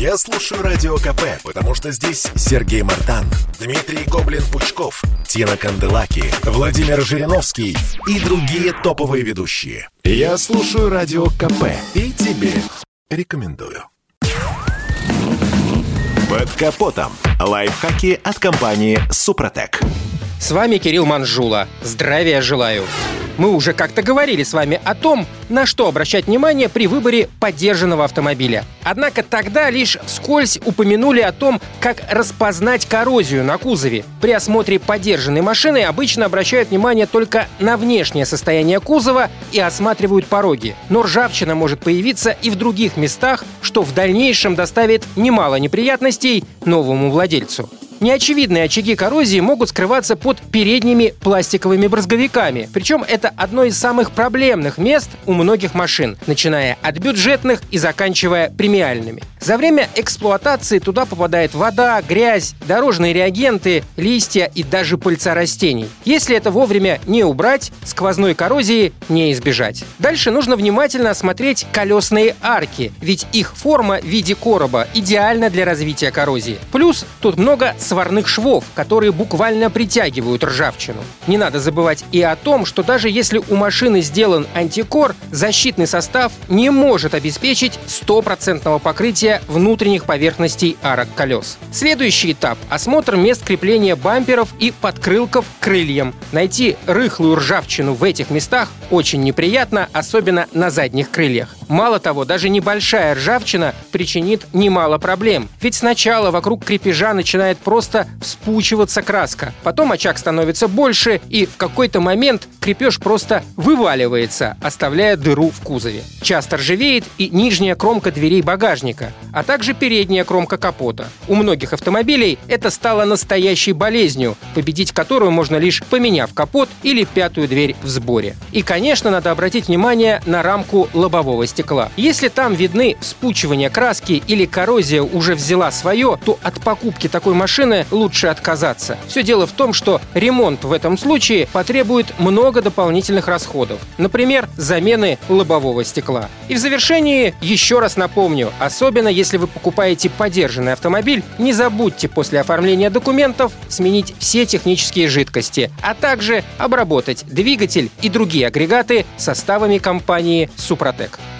Я слушаю Радио КП, потому что здесь Сергей Мартан, Дмитрий Гоблин-Пучков, Тина Канделаки, Владимир Жириновский и другие топовые ведущие. Я слушаю Радио КП и тебе рекомендую. Под капотом. Лайфхаки от компании «Супротек». С вами Кирилл Манжула. Здравия желаю. Мы уже как-то говорили с вами о том, на что обращать внимание при выборе поддержанного автомобиля. Однако тогда лишь вскользь упомянули о том, как распознать коррозию на кузове. При осмотре поддержанной машины обычно обращают внимание только на внешнее состояние кузова и осматривают пороги. Но ржавчина может появиться и в других местах, что в дальнейшем доставит немало неприятностей новому владельцу. Неочевидные очаги коррозии могут скрываться под передними пластиковыми брызговиками. Причем это одно из самых проблемных мест у многих машин, начиная от бюджетных и заканчивая премиальными. За время эксплуатации туда попадает вода, грязь, дорожные реагенты, листья и даже пыльца растений. Если это вовремя не убрать, сквозной коррозии не избежать. Дальше нужно внимательно осмотреть колесные арки, ведь их форма в виде короба идеальна для развития коррозии. Плюс тут много сварных швов, которые буквально притягивают ржавчину. Не надо забывать и о том, что даже если у машины сделан антикор, защитный состав не может обеспечить стопроцентного покрытия внутренних поверхностей арок колес. Следующий этап – осмотр мест крепления бамперов и подкрылков крыльям. Найти рыхлую ржавчину в этих местах очень неприятно, особенно на задних крыльях. Мало того, даже небольшая ржавчина причинит немало проблем. Ведь сначала вокруг крепежа начинает просто вспучиваться краска. Потом очаг становится больше, и в какой-то момент крепеж просто вываливается, оставляя дыру в кузове. Часто ржавеет и нижняя кромка дверей багажника, а также передняя кромка капота. У многих автомобилей это стало настоящей болезнью, победить которую можно лишь поменяв капот или пятую дверь в сборе. И, конечно, надо обратить внимание на рамку лобового стекла. Если там видны вспучивание краски или коррозия уже взяла свое, то от покупки такой машины лучше отказаться. Все дело в том, что ремонт в этом случае потребует много дополнительных расходов. Например, замены лобового стекла. И в завершении еще раз напомню, особенно если вы покупаете подержанный автомобиль, не забудьте после оформления документов сменить все технические жидкости, а также обработать двигатель и другие агрегаты составами компании «Супротек».